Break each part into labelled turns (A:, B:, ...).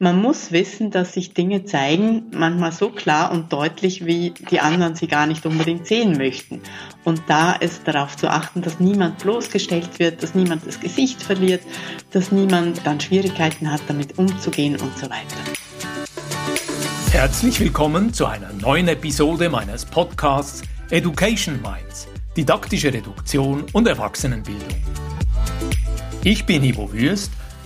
A: Man muss wissen, dass sich Dinge zeigen, manchmal so klar und deutlich, wie die anderen sie gar nicht unbedingt sehen möchten. Und da ist darauf zu achten, dass niemand bloßgestellt wird, dass niemand das Gesicht verliert, dass niemand dann Schwierigkeiten hat, damit umzugehen und so weiter.
B: Herzlich willkommen zu einer neuen Episode meines Podcasts Education Minds, didaktische Reduktion und Erwachsenenbildung. Ich bin Ivo Würst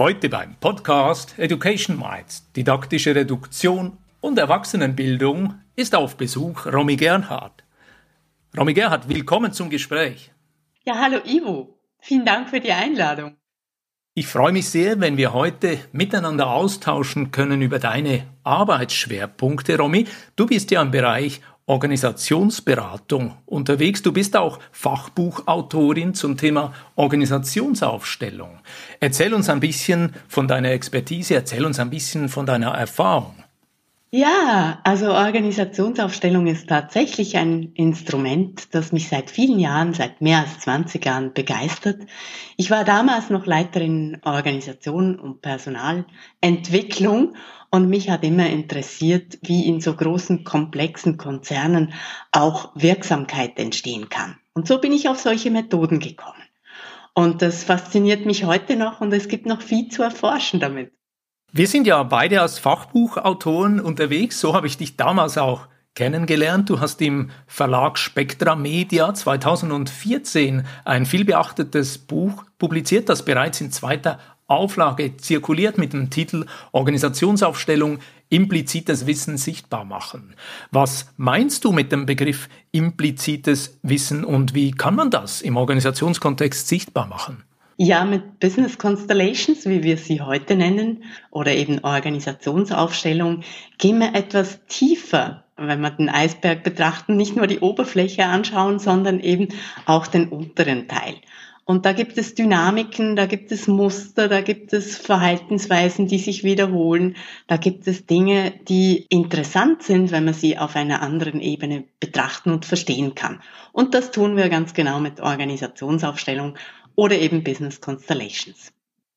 B: Heute beim Podcast Education Minds, didaktische Reduktion und Erwachsenenbildung ist auf Besuch Romy Gernhardt. Romy Gerhardt, willkommen zum Gespräch.
A: Ja, hallo Ivo. Vielen Dank für die Einladung.
B: Ich freue mich sehr, wenn wir heute miteinander austauschen können über deine Arbeitsschwerpunkte, Romy. Du bist ja im Bereich Organisationsberatung unterwegs. Du bist auch Fachbuchautorin zum Thema Organisationsaufstellung. Erzähl uns ein bisschen von deiner Expertise, erzähl uns ein bisschen von deiner Erfahrung.
A: Ja, also Organisationsaufstellung ist tatsächlich ein Instrument, das mich seit vielen Jahren, seit mehr als 20 Jahren begeistert. Ich war damals noch Leiterin Organisation und Personalentwicklung und mich hat immer interessiert, wie in so großen, komplexen Konzernen auch Wirksamkeit entstehen kann. Und so bin ich auf solche Methoden gekommen. Und das fasziniert mich heute noch und es gibt noch viel zu erforschen damit.
B: Wir sind ja beide als Fachbuchautoren unterwegs, so habe ich dich damals auch kennengelernt. Du hast im Verlag Spectra Media 2014 ein vielbeachtetes Buch publiziert, das bereits in zweiter Auflage zirkuliert mit dem Titel Organisationsaufstellung implizites Wissen sichtbar machen. Was meinst du mit dem Begriff implizites Wissen und wie kann man das im Organisationskontext sichtbar machen?
A: Ja, mit Business Constellations, wie wir sie heute nennen, oder eben Organisationsaufstellung, gehen wir etwas tiefer, wenn wir den Eisberg betrachten, nicht nur die Oberfläche anschauen, sondern eben auch den unteren Teil. Und da gibt es Dynamiken, da gibt es Muster, da gibt es Verhaltensweisen, die sich wiederholen, da gibt es Dinge, die interessant sind, wenn man sie auf einer anderen Ebene betrachten und verstehen kann. Und das tun wir ganz genau mit Organisationsaufstellung oder eben Business Constellations.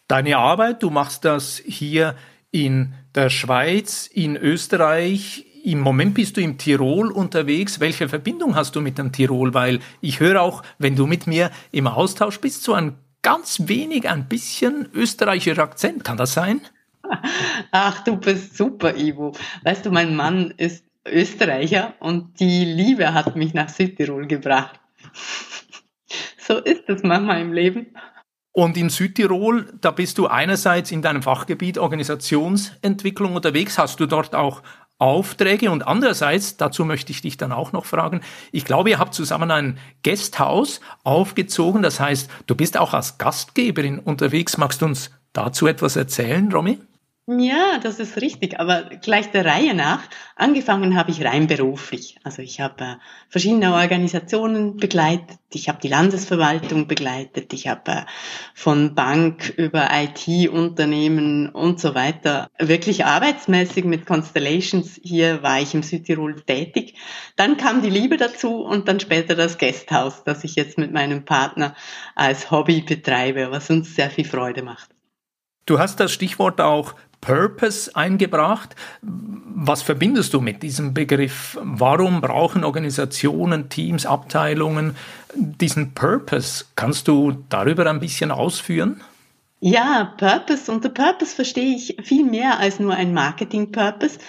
B: Deine Arbeit, du machst das hier in der Schweiz, in Österreich. Im Moment bist du im Tirol unterwegs. Welche Verbindung hast du mit dem Tirol? Weil ich höre auch, wenn du mit mir im Austausch bist, so ein ganz wenig, ein bisschen österreichischer Akzent. Kann das sein?
A: Ach, du bist super, Ivo. Weißt du, mein Mann ist Österreicher und die Liebe hat mich nach Südtirol gebracht. So ist es manchmal im Leben.
B: Und in Südtirol, da bist du einerseits in deinem Fachgebiet Organisationsentwicklung unterwegs, hast du dort auch Aufträge und andererseits, dazu möchte ich dich dann auch noch fragen, ich glaube, ihr habt zusammen ein Gasthaus aufgezogen, das heißt, du bist auch als Gastgeberin unterwegs. Magst du uns dazu etwas erzählen, Romy?
A: Ja, das ist richtig, aber gleich der Reihe nach. Angefangen habe ich rein beruflich. Also ich habe äh, verschiedene Organisationen begleitet, ich habe die Landesverwaltung begleitet, ich habe äh, von Bank über IT-Unternehmen und so weiter wirklich arbeitsmäßig mit Constellations hier war ich im Südtirol tätig. Dann kam die Liebe dazu und dann später das Gasthaus, das ich jetzt mit meinem Partner als Hobby betreibe, was uns sehr viel Freude macht.
B: Du hast das Stichwort auch Purpose eingebracht. Was verbindest du mit diesem Begriff? Warum brauchen Organisationen, Teams, Abteilungen diesen Purpose? Kannst du darüber ein bisschen ausführen?
A: Ja, Purpose. Unter Purpose verstehe ich viel mehr als nur ein Marketing-Purpose.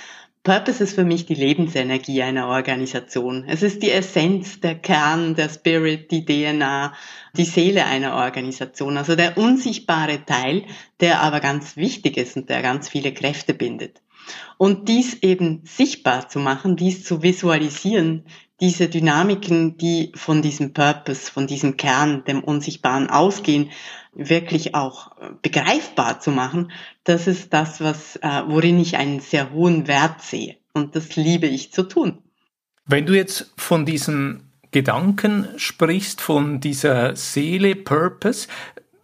A: Purpose ist für mich die Lebensenergie einer Organisation. Es ist die Essenz, der Kern, der Spirit, die DNA, die Seele einer Organisation. Also der unsichtbare Teil, der aber ganz wichtig ist und der ganz viele Kräfte bindet. Und dies eben sichtbar zu machen, dies zu visualisieren, diese Dynamiken, die von diesem Purpose, von diesem Kern, dem Unsichtbaren ausgehen, wirklich auch äh, begreifbar zu machen, das ist das, was, äh, worin ich einen sehr hohen Wert sehe. Und das liebe ich zu tun.
B: Wenn du jetzt von diesen Gedanken sprichst, von dieser Seele, Purpose,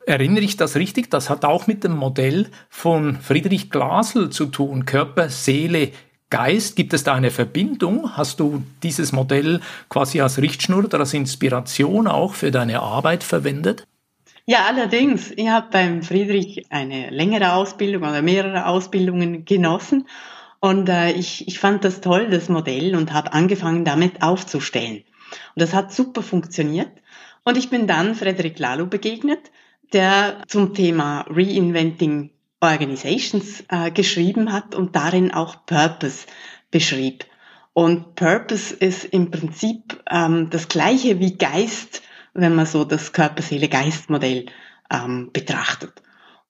B: erinnere ich das richtig? Das hat auch mit dem Modell von Friedrich Glasl zu tun, Körper, Seele, Geist? Gibt es da eine Verbindung? Hast du dieses Modell quasi als Richtschnur oder als Inspiration auch für deine Arbeit verwendet?
A: Ja, allerdings. Ich habe beim Friedrich eine längere Ausbildung oder mehrere Ausbildungen genossen und äh, ich, ich fand das toll, das Modell, und habe angefangen, damit aufzustellen. Und das hat super funktioniert. Und ich bin dann Frederik Lalo begegnet, der zum Thema Reinventing Organizations äh, geschrieben hat und darin auch Purpose beschrieb. Und Purpose ist im Prinzip ähm, das gleiche wie Geist, wenn man so das Körper-Seele-Geist-Modell ähm, betrachtet.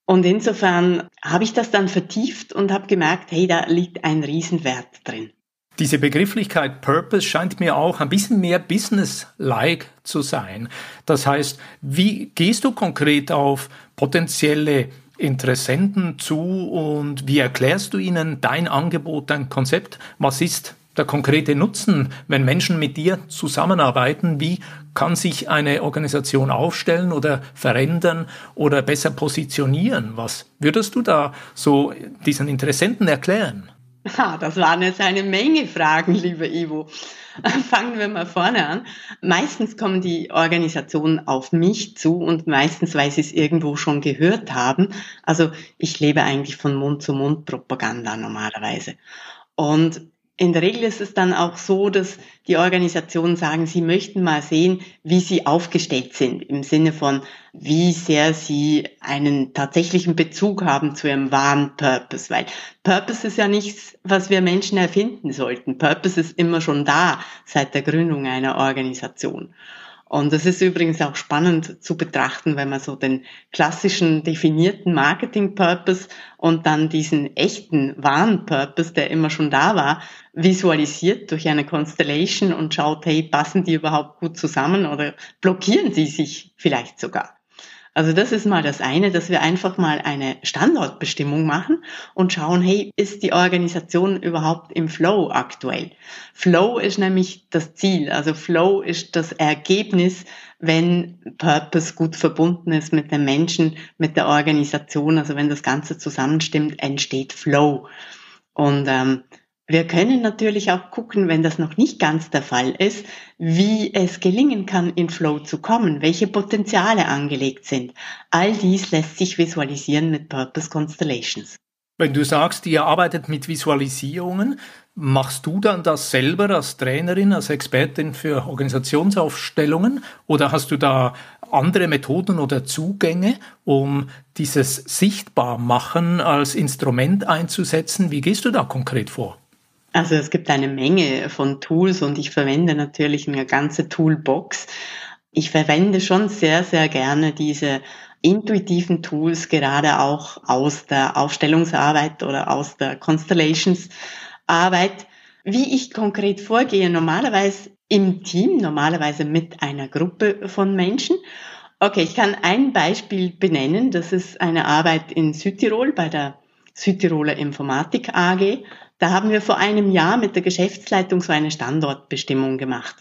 A: Und insofern habe ich das dann vertieft und habe gemerkt, hey, da liegt ein Riesenwert drin.
B: Diese Begrifflichkeit Purpose scheint mir auch ein bisschen mehr business-like zu sein. Das heißt, wie gehst du konkret auf potenzielle Interessenten zu und wie erklärst du ihnen dein Angebot, dein Konzept? Was ist der konkrete Nutzen, wenn Menschen mit dir zusammenarbeiten? Wie kann sich eine Organisation aufstellen oder verändern oder besser positionieren? Was würdest du da so diesen Interessenten erklären?
A: Ha, das waren jetzt eine Menge Fragen, lieber Ivo. Fangen wir mal vorne an. Meistens kommen die Organisationen auf mich zu und meistens, weil sie es irgendwo schon gehört haben. Also ich lebe eigentlich von Mund-zu-Mund-Propaganda normalerweise. Und in der Regel ist es dann auch so, dass die Organisationen sagen, sie möchten mal sehen, wie sie aufgestellt sind, im Sinne von, wie sehr sie einen tatsächlichen Bezug haben zu ihrem wahren Purpose. Weil Purpose ist ja nichts, was wir Menschen erfinden sollten. Purpose ist immer schon da seit der Gründung einer Organisation. Und es ist übrigens auch spannend zu betrachten, wenn man so den klassischen definierten Marketing-Purpose und dann diesen echten, wahren Purpose, der immer schon da war, visualisiert durch eine Constellation und schaut, hey, passen die überhaupt gut zusammen oder blockieren sie sich vielleicht sogar? Also das ist mal das eine, dass wir einfach mal eine Standortbestimmung machen und schauen, hey, ist die Organisation überhaupt im Flow aktuell? Flow ist nämlich das Ziel, also Flow ist das Ergebnis, wenn Purpose gut verbunden ist mit den Menschen, mit der Organisation, also wenn das Ganze zusammenstimmt, entsteht Flow. Und ähm, wir können natürlich auch gucken, wenn das noch nicht ganz der Fall ist, wie es gelingen kann, in Flow zu kommen, welche Potenziale angelegt sind. All dies lässt sich visualisieren mit Purpose Constellations.
B: Wenn du sagst, ihr arbeitet mit Visualisierungen, machst du dann das selber als Trainerin, als Expertin für Organisationsaufstellungen oder hast du da andere Methoden oder Zugänge, um dieses Sichtbarmachen als Instrument einzusetzen? Wie gehst du da konkret vor?
A: Also es gibt eine Menge von Tools und ich verwende natürlich eine ganze Toolbox. Ich verwende schon sehr, sehr gerne diese intuitiven Tools, gerade auch aus der Aufstellungsarbeit oder aus der Constellations-Arbeit. Wie ich konkret vorgehe, normalerweise im Team, normalerweise mit einer Gruppe von Menschen. Okay, ich kann ein Beispiel benennen. Das ist eine Arbeit in Südtirol bei der Südtiroler Informatik AG. Da haben wir vor einem Jahr mit der Geschäftsleitung so eine Standortbestimmung gemacht.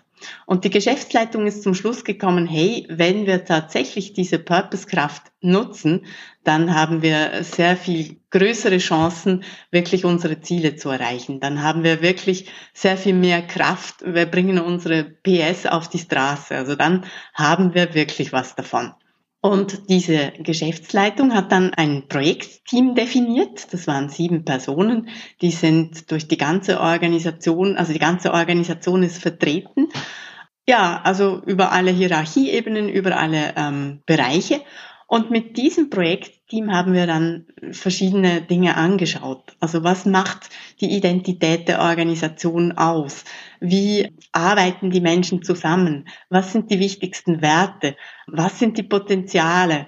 A: Und die Geschäftsleitung ist zum Schluss gekommen, hey, wenn wir tatsächlich diese Purpose-Kraft nutzen, dann haben wir sehr viel größere Chancen, wirklich unsere Ziele zu erreichen. Dann haben wir wirklich sehr viel mehr Kraft. Wir bringen unsere PS auf die Straße. Also dann haben wir wirklich was davon. Und diese Geschäftsleitung hat dann ein Projektteam definiert. Das waren sieben Personen. Die sind durch die ganze Organisation, also die ganze Organisation ist vertreten. Ja, also über alle Hierarchieebenen, über alle ähm, Bereiche. Und mit diesem Projektteam haben wir dann verschiedene Dinge angeschaut. Also was macht die Identität der Organisation aus? Wie arbeiten die Menschen zusammen? Was sind die wichtigsten Werte? Was sind die Potenziale?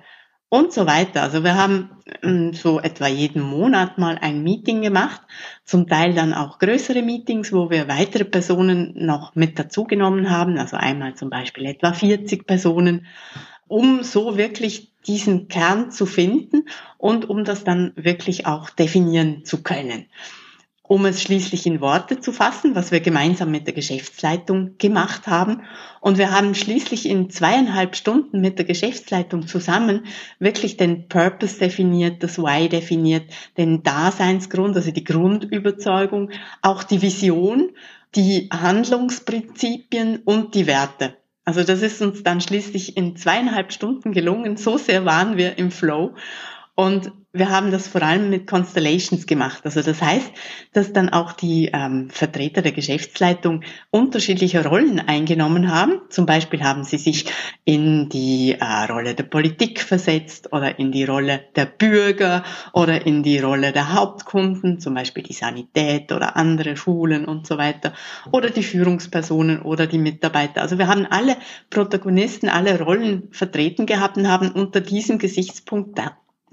A: und so weiter. Also wir haben ähm, so etwa jeden Monat mal ein Meeting gemacht, zum Teil dann auch größere Meetings, wo wir weitere Personen noch mit dazugenommen haben, also einmal zum Beispiel etwa 40 Personen, um so wirklich diesen Kern zu finden und um das dann wirklich auch definieren zu können um es schließlich in Worte zu fassen, was wir gemeinsam mit der Geschäftsleitung gemacht haben. Und wir haben schließlich in zweieinhalb Stunden mit der Geschäftsleitung zusammen wirklich den Purpose definiert, das Why definiert, den Daseinsgrund, also die Grundüberzeugung, auch die Vision, die Handlungsprinzipien und die Werte. Also das ist uns dann schließlich in zweieinhalb Stunden gelungen. So sehr waren wir im Flow. Und wir haben das vor allem mit Constellations gemacht. Also das heißt, dass dann auch die ähm, Vertreter der Geschäftsleitung unterschiedliche Rollen eingenommen haben. Zum Beispiel haben sie sich in die äh, Rolle der Politik versetzt oder in die Rolle der Bürger oder in die Rolle der Hauptkunden, zum Beispiel die Sanität oder andere Schulen und so weiter oder die Führungspersonen oder die Mitarbeiter. Also wir haben alle Protagonisten, alle Rollen vertreten gehabt und haben unter diesem Gesichtspunkt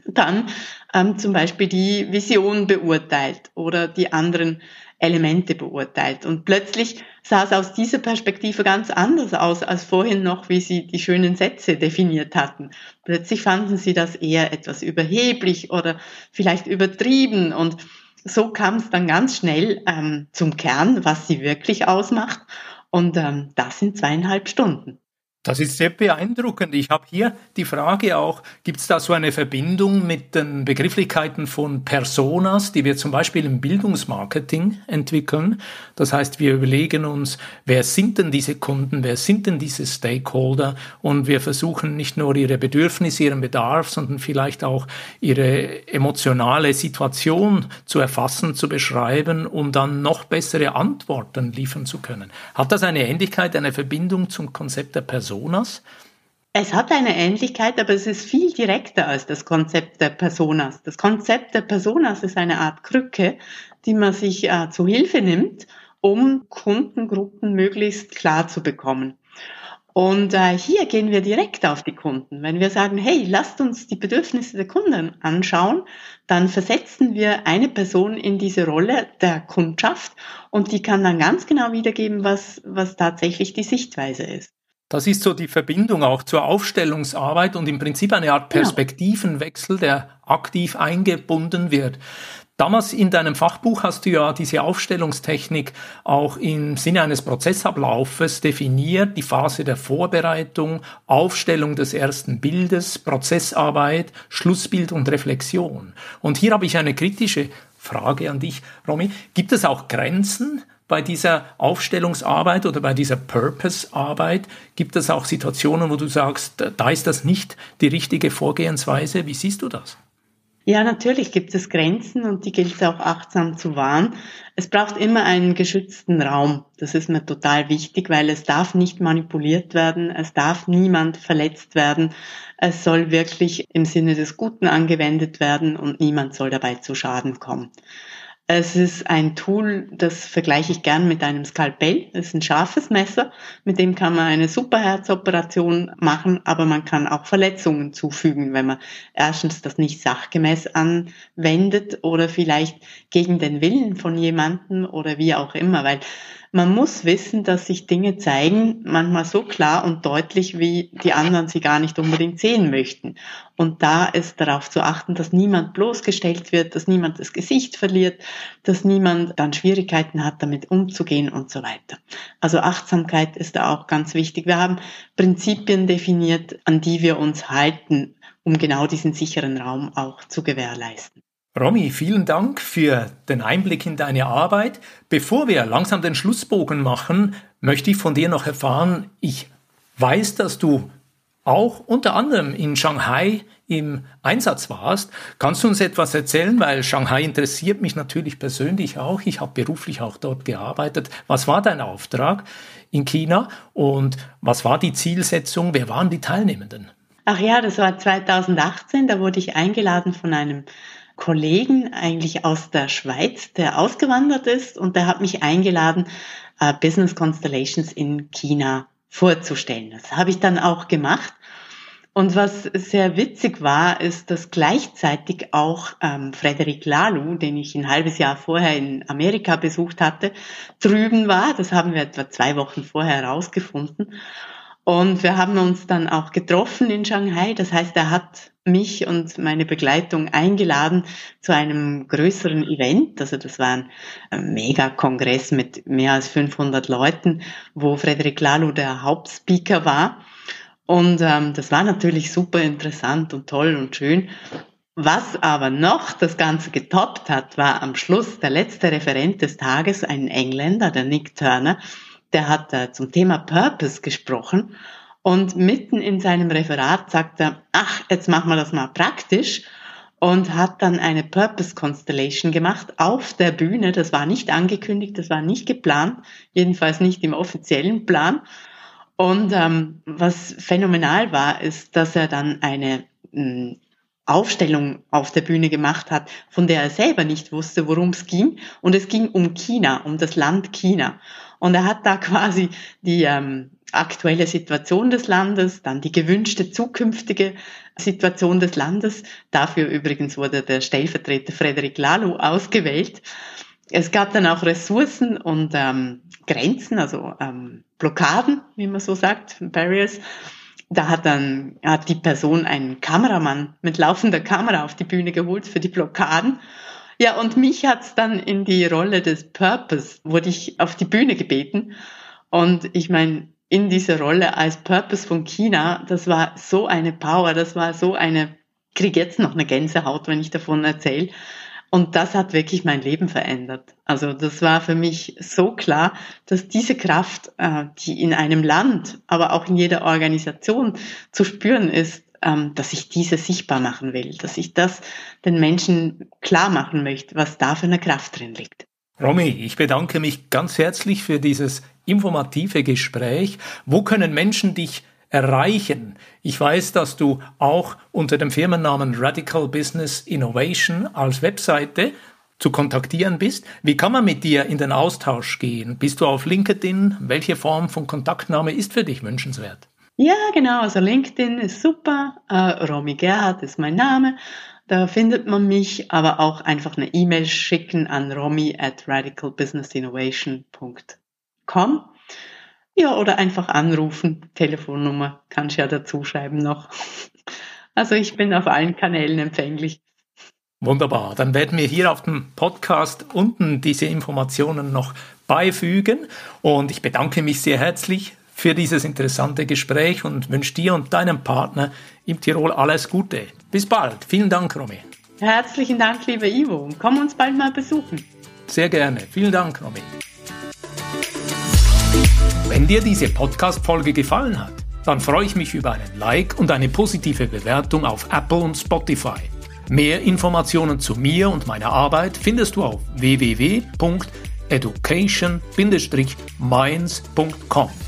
A: dann ähm, zum Beispiel die Vision beurteilt oder die anderen Elemente beurteilt. Und plötzlich sah es aus dieser Perspektive ganz anders aus als vorhin noch, wie sie die schönen Sätze definiert hatten. Plötzlich fanden sie das eher etwas überheblich oder vielleicht übertrieben. Und so kam es dann ganz schnell ähm, zum Kern, was sie wirklich ausmacht. Und ähm, das in zweieinhalb Stunden.
B: Das ist sehr beeindruckend. Ich habe hier die Frage auch, gibt es da so eine Verbindung mit den Begrifflichkeiten von Personas, die wir zum Beispiel im Bildungsmarketing entwickeln? Das heißt, wir überlegen uns, wer sind denn diese Kunden, wer sind denn diese Stakeholder und wir versuchen nicht nur ihre Bedürfnisse, ihren Bedarf, sondern vielleicht auch ihre emotionale Situation zu erfassen, zu beschreiben, um dann noch bessere Antworten liefern zu können. Hat das eine Ähnlichkeit, eine Verbindung zum Konzept der Person? Personas?
A: Es hat eine Ähnlichkeit, aber es ist viel direkter als das Konzept der Personas. Das Konzept der Personas ist eine Art Krücke, die man sich äh, zu Hilfe nimmt, um Kundengruppen möglichst klar zu bekommen. Und äh, hier gehen wir direkt auf die Kunden. Wenn wir sagen, hey, lasst uns die Bedürfnisse der Kunden anschauen, dann versetzen wir eine Person in diese Rolle der Kundschaft und die kann dann ganz genau wiedergeben, was, was tatsächlich die Sichtweise ist.
B: Das ist so die Verbindung auch zur Aufstellungsarbeit und im Prinzip eine Art Perspektivenwechsel, der aktiv eingebunden wird. Damals in deinem Fachbuch hast du ja diese Aufstellungstechnik auch im Sinne eines Prozessablaufes definiert, die Phase der Vorbereitung, Aufstellung des ersten Bildes, Prozessarbeit, Schlussbild und Reflexion. Und hier habe ich eine kritische Frage an dich, Romy. Gibt es auch Grenzen bei dieser Aufstellungsarbeit oder bei dieser Purpose-Arbeit? Gibt es auch Situationen, wo du sagst, da ist das nicht die richtige Vorgehensweise? Wie siehst du das?
A: Ja, natürlich gibt es Grenzen und die gilt es auch achtsam zu wahren. Es braucht immer einen geschützten Raum. Das ist mir total wichtig, weil es darf nicht manipuliert werden, es darf niemand verletzt werden. Es soll wirklich im Sinne des Guten angewendet werden und niemand soll dabei zu Schaden kommen. Es ist ein Tool, das vergleiche ich gern mit einem Skalpell. Es ist ein scharfes Messer, mit dem kann man eine Superherzoperation machen, aber man kann auch Verletzungen zufügen, wenn man erstens das nicht sachgemäß anwendet oder vielleicht gegen den Willen von jemanden oder wie auch immer, weil man muss wissen, dass sich Dinge zeigen, manchmal so klar und deutlich, wie die anderen sie gar nicht unbedingt sehen möchten. Und da ist darauf zu achten, dass niemand bloßgestellt wird, dass niemand das Gesicht verliert, dass niemand dann Schwierigkeiten hat, damit umzugehen und so weiter. Also Achtsamkeit ist da auch ganz wichtig. Wir haben Prinzipien definiert, an die wir uns halten, um genau diesen sicheren Raum auch zu gewährleisten.
B: Romy, vielen Dank für den Einblick in deine Arbeit. Bevor wir langsam den Schlussbogen machen, möchte ich von dir noch erfahren, ich weiß, dass du auch unter anderem in Shanghai im Einsatz warst. Kannst du uns etwas erzählen, weil Shanghai interessiert mich natürlich persönlich auch. Ich habe beruflich auch dort gearbeitet. Was war dein Auftrag in China und was war die Zielsetzung? Wer waren die Teilnehmenden?
A: Ach ja, das war 2018. Da wurde ich eingeladen von einem Kollegen eigentlich aus der Schweiz, der ausgewandert ist und der hat mich eingeladen, äh, Business Constellations in China vorzustellen. Das habe ich dann auch gemacht. Und was sehr witzig war, ist, dass gleichzeitig auch ähm, Frederik Lalu, den ich ein halbes Jahr vorher in Amerika besucht hatte, drüben war. Das haben wir etwa zwei Wochen vorher herausgefunden. Und wir haben uns dann auch getroffen in Shanghai. Das heißt, er hat mich und meine Begleitung eingeladen zu einem größeren Event. Also das war ein Megakongress mit mehr als 500 Leuten, wo Frederik Lalu der Hauptspeaker war. Und ähm, das war natürlich super interessant und toll und schön. Was aber noch das Ganze getoppt hat, war am Schluss der letzte Referent des Tages, ein Engländer, der Nick Turner, der hat äh, zum Thema Purpose gesprochen und mitten in seinem Referat sagt er, ach, jetzt machen wir das mal praktisch und hat dann eine Purpose Constellation gemacht auf der Bühne. Das war nicht angekündigt, das war nicht geplant, jedenfalls nicht im offiziellen Plan. Und ähm, was phänomenal war, ist, dass er dann eine mh, Aufstellung auf der Bühne gemacht hat, von der er selber nicht wusste, worum es ging. Und es ging um China, um das Land China. Und er hat da quasi die ähm, aktuelle Situation des Landes, dann die gewünschte zukünftige Situation des Landes. Dafür übrigens wurde der Stellvertreter Frederik Lalu ausgewählt. Es gab dann auch Ressourcen und ähm, Grenzen, also ähm, Blockaden, wie man so sagt, Barriers. Da hat dann hat die Person einen Kameramann mit laufender Kamera auf die Bühne geholt für die Blockaden. Ja, und mich hat's dann in die Rolle des Purpose, wurde ich auf die Bühne gebeten. Und ich meine, in dieser Rolle als Purpose von China, das war so eine Power, das war so eine, kriege jetzt noch eine Gänsehaut, wenn ich davon erzähle. Und das hat wirklich mein Leben verändert. Also das war für mich so klar, dass diese Kraft, äh, die in einem Land, aber auch in jeder Organisation zu spüren ist, dass ich diese sichtbar machen will, dass ich das den Menschen klar machen möchte, was da für eine Kraft drin liegt.
B: Romy, ich bedanke mich ganz herzlich für dieses informative Gespräch. Wo können Menschen dich erreichen? Ich weiß, dass du auch unter dem Firmennamen Radical Business Innovation als Webseite zu kontaktieren bist. Wie kann man mit dir in den Austausch gehen? Bist du auf LinkedIn? Welche Form von Kontaktnahme ist für dich wünschenswert?
A: Ja, genau. Also LinkedIn ist super. Äh, Romy Gerhardt ist mein Name. Da findet man mich, aber auch einfach eine E-Mail schicken an romy at radicalbusinessinnovation.com. Ja, oder einfach anrufen. Telefonnummer kannst du ja dazu schreiben noch. Also ich bin auf allen Kanälen empfänglich.
B: Wunderbar. Dann werden wir hier auf dem Podcast unten diese Informationen noch beifügen. Und ich bedanke mich sehr herzlich für dieses interessante Gespräch und wünsche dir und deinem Partner im Tirol alles Gute. Bis bald. Vielen Dank, Romy.
A: Herzlichen Dank, lieber Ivo. Komm uns bald mal besuchen.
B: Sehr gerne. Vielen Dank, Romy. Wenn dir diese Podcast-Folge gefallen hat, dann freue ich mich über einen Like und eine positive Bewertung auf Apple und Spotify. Mehr Informationen zu mir und meiner Arbeit findest du auf www.education-minds.com